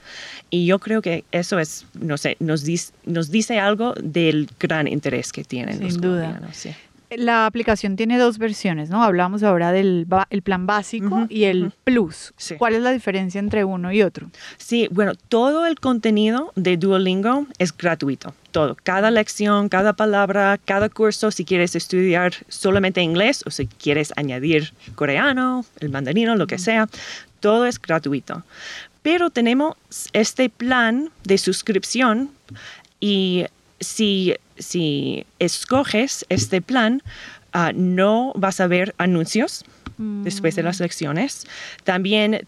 Y yo creo que eso es, no sé, nos, dis- nos dice algo del gran interés que tienen los Sin duda. colombianos. sí. La aplicación tiene dos versiones, ¿no? Hablamos ahora del el plan básico y el plus. Sí. ¿Cuál es la diferencia entre uno y otro? Sí, bueno, todo el contenido de Duolingo es gratuito. Todo. Cada lección, cada palabra, cada curso, si quieres estudiar solamente inglés o si quieres añadir coreano, el mandarino, lo que sea, todo es gratuito. Pero tenemos este plan de suscripción y si, si escoges este plan, ah, no vas a ver anuncios después de las lecciones. También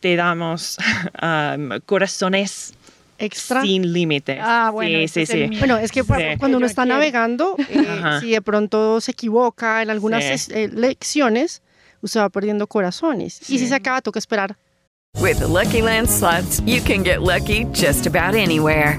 te damos um, corazones Extra. sin límites. Ah, bueno, Sí, sí, sí. Bueno, es que cuando uno está navegando, eh, si de pronto se equivoca en algunas eh, lecciones, usted va perdiendo corazones. Y si se acaba, toca esperar. With the Lucky Land slots, you can get lucky just about anywhere.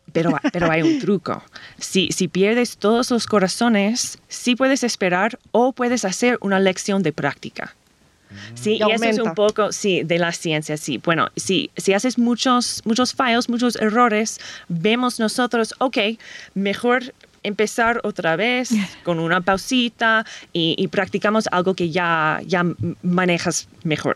Pero, pero hay un truco. Si, si pierdes todos los corazones, sí puedes esperar o puedes hacer una lección de práctica. Sí, Y y, eso es un poco, sí, de la ciencia, sí. Bueno, si, si haces muchos, muchos fallos, muchos errores, vemos nosotros, ok, mejor empezar otra vez con una pausita y, y practicamos algo que ya, ya manejas mejor.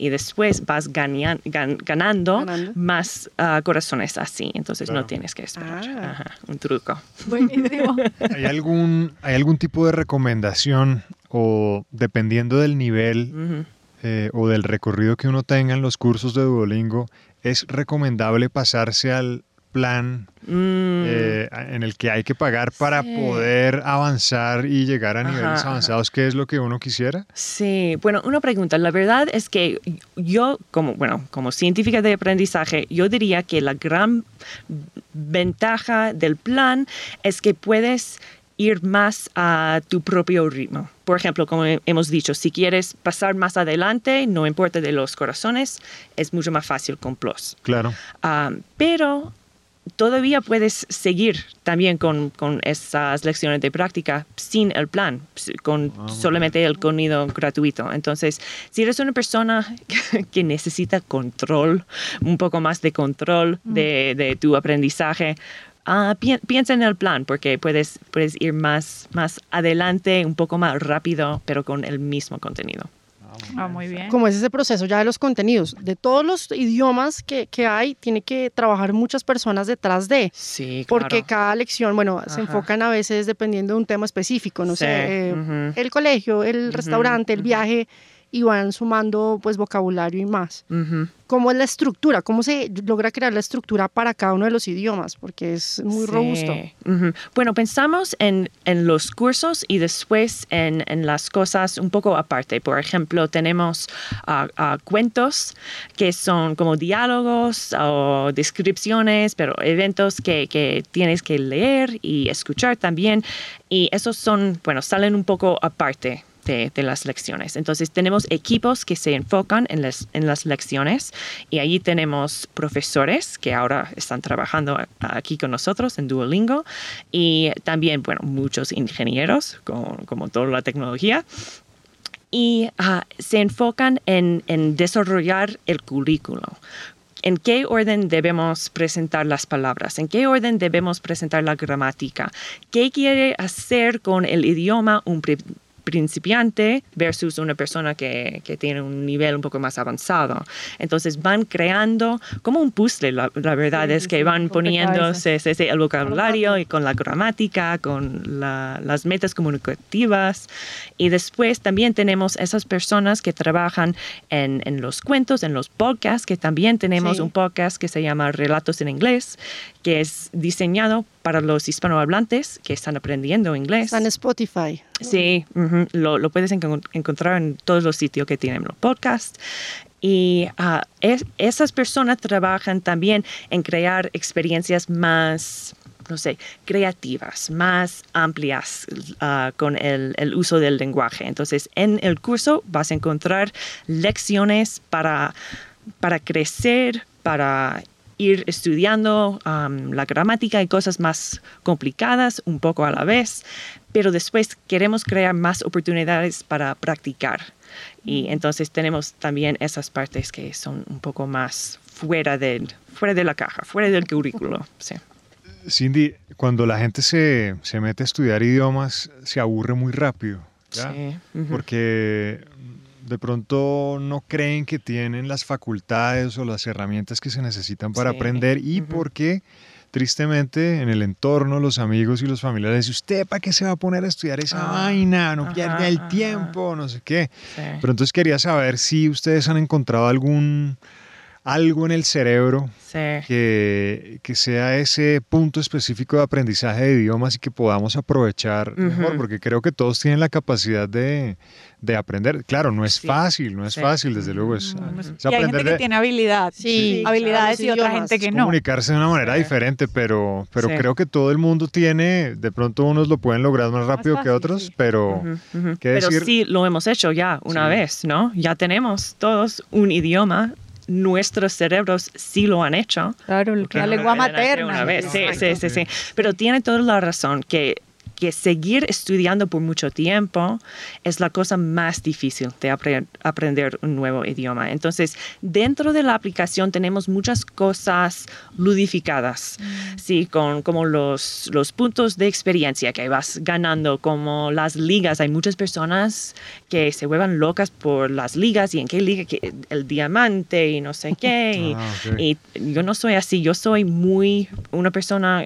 Y después vas ganan- gan- ganando, más ah, corazones así. Entonces no tienes que esperar. Ah. Ajá, un truco. Buenísimo. ¿Hay algún, ¿Hay algún tipo de recomendación o dependiendo del nivel eh, o del recorrido que uno tenga en los cursos de Duolingo, es recomendable pasarse al plan Mm. eh, en el que hay que pagar para Sí. poder avanzar y llegar a niveles ajá. avanzados, que es lo que uno quisiera? Sí, bueno, una pregunta. La verdad es que yo, como, bueno, como científica de aprendizaje, yo diría que la gran ventaja del plan es que puedes ir más a tu propio ritmo. Por ejemplo, como he- hemos dicho, si quieres pasar más adelante, no importa de los corazones, es mucho más fácil con Plus. Claro. Ah, pero todavía puedes seguir también con, con esas lecciones de práctica sin el plan, con solamente el contenido gratuito. Entonces, si eres una persona que necesita control, un poco más de control de, de tu aprendizaje, ah, pi- piensa en el plan porque puedes, puedes ir más, más adelante, un poco más rápido, pero con el mismo contenido. Ah, muy bien. Como es ese proceso ya de los contenidos, de todos los idiomas que, que hay, tiene que trabajar muchas personas detrás de. Sí, Porque claro. cada lección, bueno, se enfocan a veces dependiendo de un tema específico, no Sí, sé, eh, el colegio, el restaurante, el viaje, y van sumando pues vocabulario y más. ¿Cómo es la estructura? ¿Cómo se logra crear la estructura para cada uno de los idiomas? Porque es muy Sí. robusto. Ujú. Bueno, pensamos en, en los cursos y después en, en las cosas un poco aparte. Por ejemplo, tenemos ah, cuentos que son como diálogos o descripciones, pero eventos que, que tienes que leer y escuchar también. Y esos son, bueno, salen un poco aparte de, las lecciones. Entonces tenemos equipos que se enfocan en las, en las lecciones y allí tenemos profesores que ahora están trabajando aquí con nosotros en Duolingo y también, bueno, muchos ingenieros, como, como toda la tecnología. Y ah, se enfocan en, en desarrollar el currículo. ¿En qué orden debemos presentar las palabras? ¿En qué orden debemos presentar la gramática? ¿Qué quiere hacer con el idioma un principiante versus una persona que, que tiene un nivel un poco más avanzado? Entonces van creando como un puzzle, la, la verdad es que van poniendo sí, sí, sí, el vocabulario y con la gramática, con la- las metas comunicativas. Y después también tenemos esas personas que trabajan en, en los cuentos, en los podcasts, que también tenemos Sí. un podcast que se llama Relatos en Inglés, que es diseñado para los hispanohablantes que están aprendiendo inglés. Está en Spotify. Sí, ujú, lo, lo puedes encon- encontrar en todos los sitios que tienen los podcasts. Y ah, es- esas personas trabajan también en crear experiencias más, no sé, creativas, más amplias ah, con el, el uso del lenguaje. Entonces, en el curso vas a encontrar lecciones para, para crecer, para ir estudiando la gramática y cosas más complicadas un poco a la vez, pero después queremos crear más oportunidades para practicar. Y entonces tenemos también esas partes que son un poco más fuera, del, fuera de la caja, fuera del currículo. Sí. Cindy, cuando la gente se, se mete a estudiar idiomas, se aburre muy rápido. ¿ya? Sí, ujú. Porque de pronto no creen que tienen las facultades o las herramientas que se necesitan para Sí, aprender y porque tristemente en el entorno, los amigos y los familiares, dicen, ¿usted para qué se va a poner a estudiar esa Ah, vaina? No pierda el tiempo, no sé qué. Sí. Pero entonces quería saber si ustedes han encontrado algún algo en el cerebro Sí. que, que sea ese punto específico de aprendizaje de idiomas y que podamos aprovechar mejor, porque creo que todos tienen la capacidad de, de aprender. Claro, no es fácil, no es sí. fácil, desde luego. Es, es Y hay gente que de tiene habilidad, Sí, habilidades claro, y otra gente que no. comunicarse de una manera diferente, pero, pero Sí. creo que todo el mundo tiene, de pronto unos lo pueden lograr más rápido que fácil, otros, sí. pero Ujú, ujú. ¿qué Pero decir? sí lo hemos hecho ya una Sí. vez, ¿no? Ya tenemos todos un idioma. Nuestros cerebros sí lo han hecho. Claro, la lengua materna. Una vez. Sí, sí, sí, sí. Pero tiene toda la razón que, que seguir estudiando por mucho tiempo es la cosa más difícil de apre- aprender un nuevo idioma. Entonces, dentro de la aplicación tenemos muchas cosas ludificadas, sí, con como los, los puntos de experiencia que vas ganando, como las ligas. Hay muchas personas que se vuelvan locas por las ligas y en qué liga, que el diamante y no sé qué. y- Ah, y yo no soy así, yo soy muy una persona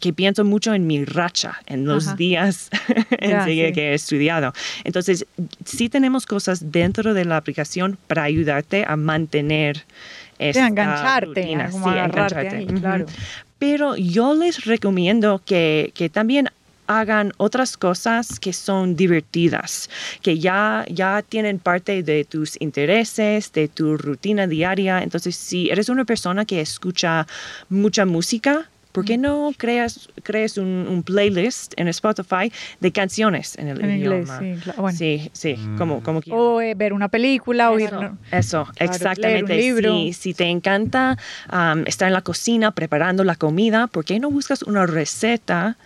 que pienso mucho en mi racha, en los Ajá. días sí que he estudiado. Entonces, sí tenemos cosas dentro de la aplicación para ayudarte a mantener esta engancharte, rutina. como Sí, engancharte. ahí, Ujú. claro. Pero yo les recomiendo que, que también hagan otras cosas que son divertidas, que ya, ya tienen parte de tus intereses, de tu rutina diaria. Entonces, si eres una persona que escucha mucha música, ¿por qué no creas, crees un, un playlist en Spotify de canciones en el En inglés, idioma? sí, claro. Bueno. Sí, sí, como, como quieras. O eh, ver una película, oír. Eso, ¿no? eso, Claro, exactamente. leer un libro. Si, si te encanta am, estar en la cocina preparando la comida, ¿por qué no buscas una receta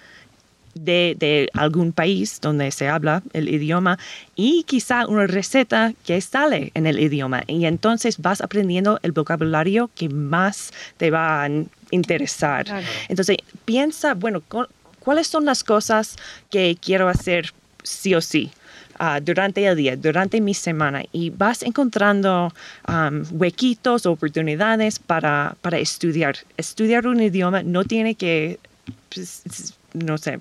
de, de algún país donde se habla el idioma y quizá una receta que sale en el idioma? Y entonces vas aprendiendo el vocabulario que más te va a interesar. Claro. Entonces, piensa, bueno, cu- ¿cuáles son las cosas que quiero hacer sí o sí? ah, durante el día, durante mi semana, y vas encontrando am, huequitos, oportunidades para, para estudiar. Estudiar un idioma no tiene que, pues, no sé,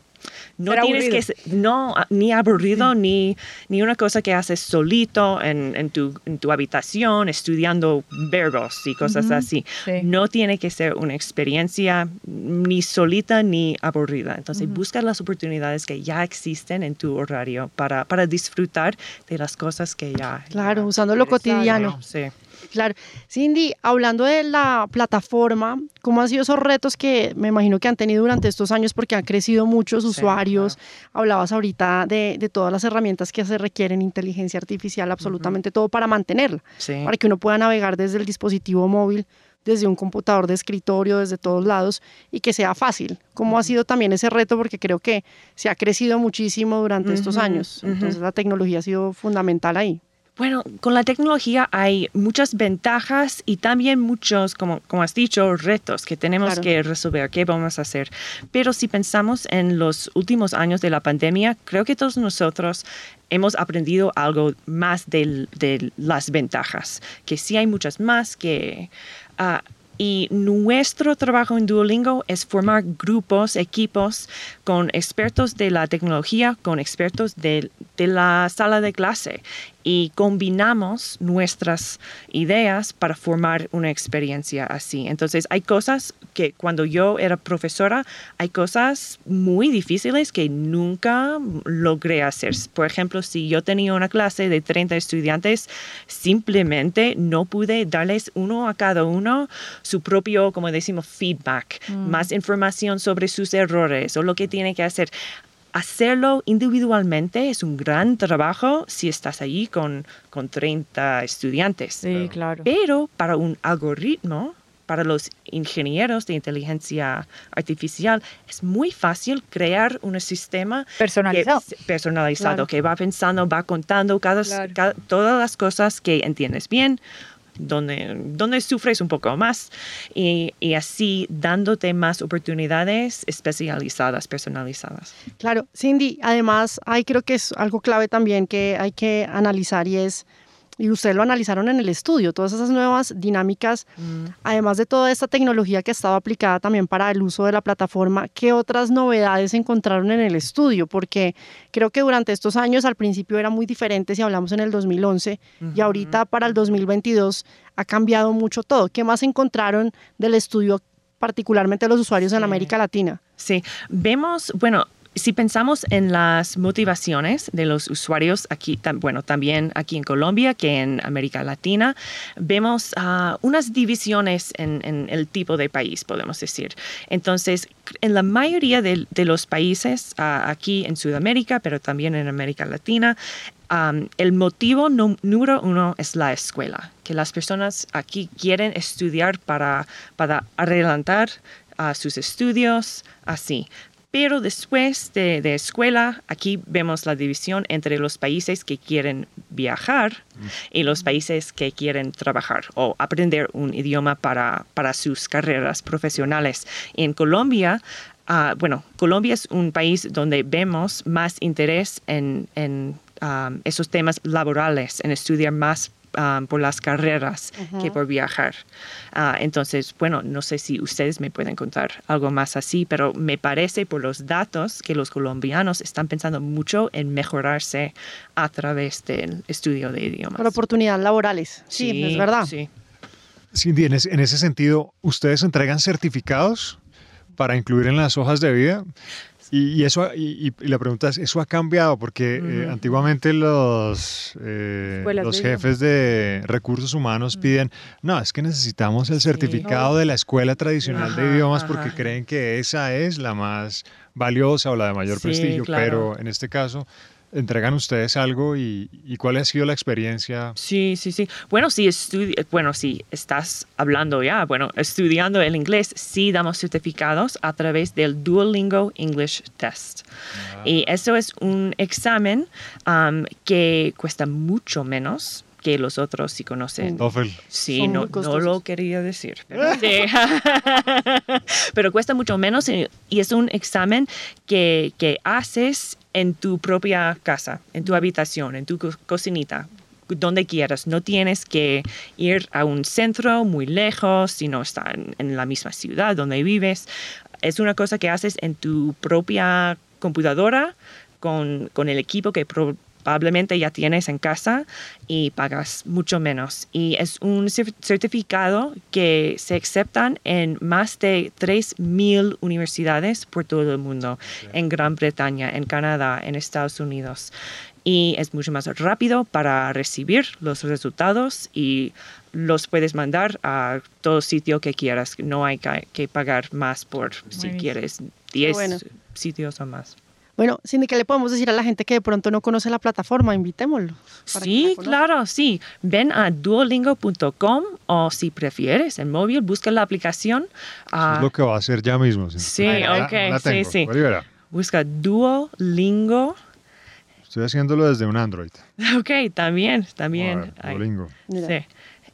no tienes aburrido. que ser- no ah, ni aburrido ni, ni una cosa que haces solito en, en tu, en tu habitación estudiando verbos y cosas así. sí. No tiene que ser una experiencia ni solita ni aburrida. Entonces busca las oportunidades que ya existen en tu horario para, para disfrutar de las cosas que ya... Claro, usando lo cotidiano. Sí. Claro. Cindy, hablando de la plataforma, ¿cómo han sido esos retos que me imagino que han tenido durante estos años porque han crecido muchos usuarios? Hablabas ahorita de, de todas las herramientas que se requieren, inteligencia artificial, absolutamente todo para mantenerla, Sí. para que uno pueda navegar desde el dispositivo móvil, desde un computador de escritorio, desde todos lados y que sea fácil. ¿Cómo ha sido también ese reto? Porque creo que se ha crecido muchísimo durante estos años. Entonces la tecnología ha sido fundamental ahí. Bueno, con la tecnología hay muchas ventajas y también muchos, como, como has dicho, retos que tenemos Claro. que resolver, qué vamos a hacer. Pero si pensamos en los últimos años de la pandemia, creo que todos nosotros hemos aprendido algo más de, las ventajas, que sí hay muchas más que... ah, y nuestro trabajo en Duolingo es formar grupos, equipos con expertos de la tecnología, con expertos de, de la sala de clase y combinamos nuestras ideas para formar una experiencia así. Entonces hay cosas que cuando yo era profesora, hay cosas muy difíciles que nunca logré hacer. Por ejemplo, si yo tenía una clase de 30 estudiantes, simplemente no pude darles uno a cada uno su propio, como decimos, feedback, Mm. más información sobre sus errores o lo que tiene que hacer. Hacerlo individualmente es un gran trabajo si estás allí con, con 30 estudiantes. Sí, claro. Pero para un algoritmo, para los ingenieros de inteligencia artificial, es muy fácil crear un sistema que- Personalizado. personalizado Claro. que va pensando, va contando cada, Claro. cada- todas las cosas que entiendes bien, donde, donde sufres un poco más y, y así dándote más oportunidades especializadas, personalizadas. Claro, Cindy, además hay creo que es algo clave también que hay que analizar y es, y ustedes lo analizaron en el estudio, todas esas nuevas dinámicas, además de toda esta tecnología que ha estado aplicada también para el uso de la plataforma, ¿qué otras novedades encontraron en el estudio? Porque creo que durante estos años al principio era muy diferente si hablamos en el 2011 y ahorita para el 2022 ha cambiado mucho todo. ¿Qué más encontraron del estudio, particularmente los usuarios en América Latina? Sí, vemos, bueno, si pensamos en las motivaciones de los usuarios aquí, bueno, también aquí en Colombia que en América Latina, vemos ah, unas divisiones en, en el tipo de país, podemos decir. Entonces, en la mayoría de, de los países ah, aquí en Sudamérica, pero también en América Latina, am, el motivo nu- número uno es la escuela, que las personas aquí quieren estudiar para, para adelantar sus estudios, así. Pero después de, de escuela, aquí vemos la división entre los países que quieren viajar y los países que quieren trabajar o aprender un idioma para, para sus carreras profesionales. En Colombia, ah, bueno, Colombia es un país donde vemos más interés en, en, um, esos temas laborales, en estudiar más um, por las carreras Ujú. que por viajar. Ah, entonces, bueno, no sé si ustedes me pueden contar algo más así, pero me parece por los datos que los colombianos están pensando mucho en mejorarse a través del estudio de idiomas. Por oportunidades laborales. Sí, es verdad. Sí. Cindy, en ese sentido, ¿ustedes entregan certificados para incluir en las hojas de vida? Y, y eso, y, y la pregunta es, ¿eso ha cambiado? Porque eh, antiguamente los, eh, los jefes de recursos humanos piden, no, es que necesitamos el certificado de la escuela tradicional de idiomas ajá. porque creen que esa es la más valiosa o la de mayor Sí, prestigio, claro. pero en este caso, ¿entregan ustedes algo y, y cuál ha sido la experiencia? Sí, sí, sí. Bueno, si estudi bueno, si estás hablando ya, bueno, estudiando el inglés, sí damos certificados a través del Duolingo English Test. Y eso es un examen um, que cuesta mucho menos que los otros si conocen. Sí, no, no lo quería decir. Pero, sí. Pero cuesta mucho menos y, y es un examen que, que haces en tu propia casa, en tu habitación, en tu co- cocinita, donde quieras. No tienes que ir a un centro muy lejos, sino está en, en la misma ciudad donde vives. Es una cosa que haces en tu propia computadora con, con el equipo que probablemente ya tienes en casa y pagas mucho menos. Y es un cer- certificado que se aceptan en más de 3.000 universidades por todo el mundo, en Gran Bretaña, en Canadá, en Estados Unidos. Y es mucho más rápido para recibir los resultados y los puedes mandar a todo sitio que quieras. No hay que, pagar más por si bien. quieres 10 bueno. sitios o más. Bueno, Cindy, ¿qué le podemos decir a la gente que de pronto no conoce la plataforma? Invitémoslo. Sí, claro, sí. Ven a duolingo.com o si prefieres en móvil, busca la aplicación. ah, Es lo que va a hacer ya mismo. sí, Ahí la- ok, la sí, tengo. sí. Olivera, Busca Duolingo. estoy haciéndolo desde un Android. Ok, también, también. Ver. Duolingo. Sí.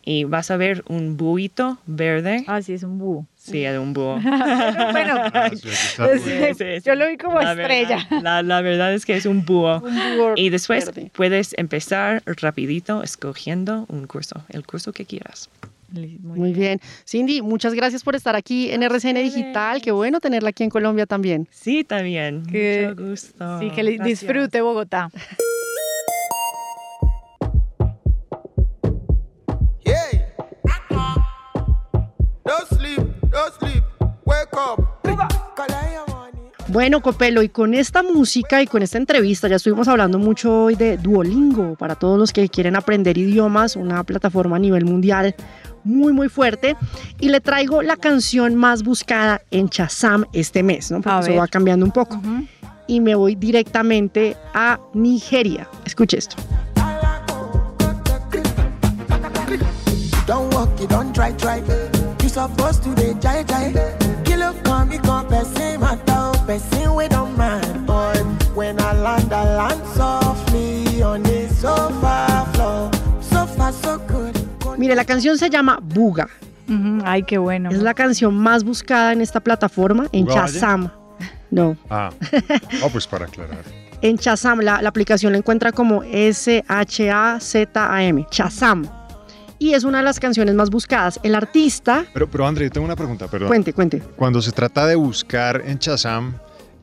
Y vas a ver un buito verde. Ah, sí, es un búho. Sí, es un búho. bueno, Ah, sí. Sí, sí. yo lo vi como La estrella. verdad- la, la verdad es que es un búho. Un búho Y después verde. puedes empezar rapidito escogiendo un curso, el curso que quieras. Muy bien. Cindy, muchas gracias por estar aquí en RCN Digital. Qué bueno tenerla aquí en Colombia también. Sí, también. Que- Mucho gusto. Sí, que Gracias. disfrute Bogotá. Bueno, Copelo, y con esta música y con esta entrevista, ya estuvimos hablando mucho hoy de Duolingo, para todos los que quieren aprender idiomas, una plataforma a nivel mundial muy, muy fuerte. Y le traigo la canción más buscada en Chazam este mes, ¿no? Porque eso va cambiando un poco. Y me voy directamente a Nigeria. Escuche esto. Don't walk, you don't try, try. You supposed to jai jai. Me come, person matter, person we don't mind. But when I land, I land softly on the sofa floor. So far, so good. Mire, la canción se llama Buga. Ujú, Ay, qué bueno. Es la canción más buscada en esta plataforma, en. Chazam. No, Ah, oh, pues para aclarar. en Chazam, la, la aplicación la encuentra como S-H-A-Z-A-M, Chazam. Y es una de las canciones más buscadas. El artista, Pero, pero André, yo tengo una pregunta, perdón. cuente, cuente. Cuando se trata de buscar en Shazam,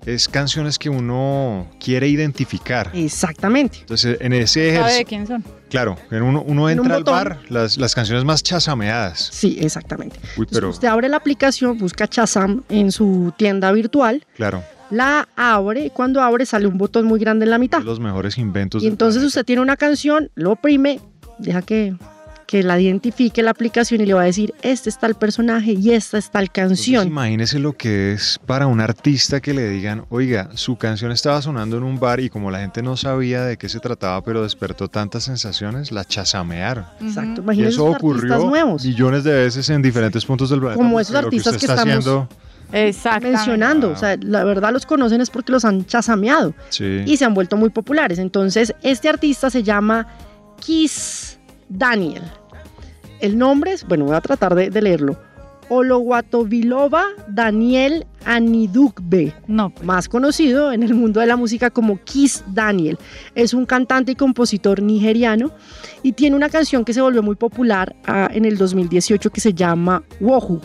es canciones que uno quiere identificar. Exactamente. Entonces, en ese ¿Sabe de ejercicio, quién son? claro, en uno, uno En un entra al bar, las, las canciones más chasameadas. Sí, exactamente. Uy, pero, Usted abre la aplicación, busca Chazam en su tienda virtual, claro, la abre y cuando abre sale un botón muy grande en la mitad. los mejores inventos. Y entonces usted tiene una canción, lo oprime, deja que, que la identifique la aplicación y le va a decir, este está el personaje y esta está la Entonces, canción. imagínese lo que es para un artista que le digan, oiga, su canción estaba sonando en un bar y como la gente no sabía de qué se trataba, pero despertó tantas sensaciones, la chasamearon. Exacto, Y imagínese eso esos artistas ocurrió nuevos. millones de veces en diferentes puntos del planeta. Como esos que artistas usted que está estamos haciendo, mencionando. O sea, la verdad los conocen es porque los han chasameado sí. y se han vuelto muy populares. Entonces, este artista se llama Kiss Daniel. El nombre es, bueno, voy a tratar de, de leerlo. Ologuatovilova Daniel Anidukbe, No, pues, más conocido en el mundo de la música como Kiss Daniel. Es un cantante y compositor nigeriano y tiene una canción que se volvió muy popular ah, en el 2018 que se llama Wohu.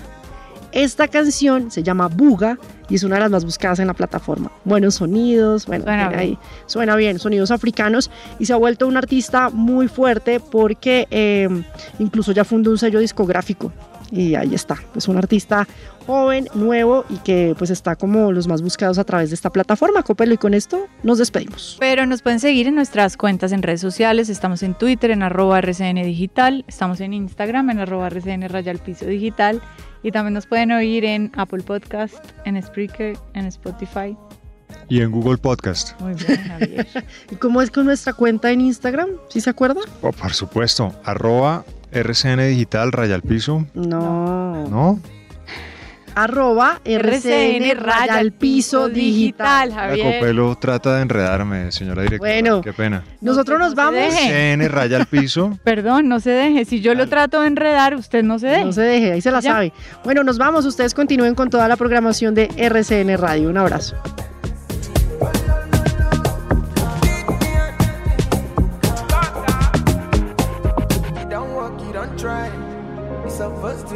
Esta canción se llama Buga y es una de las más buscadas en la plataforma. Buenos sonidos, bueno, Suena tiene ahí- suena bien, sonidos africanos. Y se ha vuelto un artista muy fuerte porque eh, incluso ya fundó un sello discográfico y ahí está, es un artista joven, nuevo y que pues está como los más buscados a través de esta plataforma, Copelo, y con esto nos despedimos. Pero nos pueden seguir en nuestras cuentas en redes sociales. Estamos en Twitter, en arroba RCN Digital. Estamos en Instagram, en arroba RCN Raya al Piso Digital. Y también nos pueden oír en Apple Podcast, en Spreaker, en Spotify. Y en Google Podcast. Muy bien, Javier. ¿Y cómo es con nuestra cuenta en Instagram? ¿Sí se acuerda? Oh, por supuesto, arroba RCN Digital, raya al piso. No. ¿No? Arroba RCN raya al piso digital. La Javier. Copelo trata de enredarme, señora directora. Bueno. Qué pena. Nosotros nos vamos. RCN, raya al piso. Perdón, no se deje. Si yo lo trato de enredar, usted no se deje. No se deje, ahí se la Ya. sabe. Bueno, nos vamos. Ustedes continúen con toda la programación de RCN Radio. Un abrazo.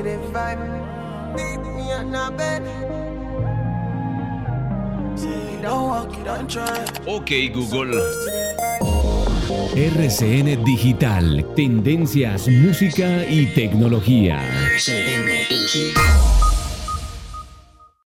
Vibe. Me bed. Yeah. Ok Google. RCN Digital, tendencias, música y tecnología. RCN Digital.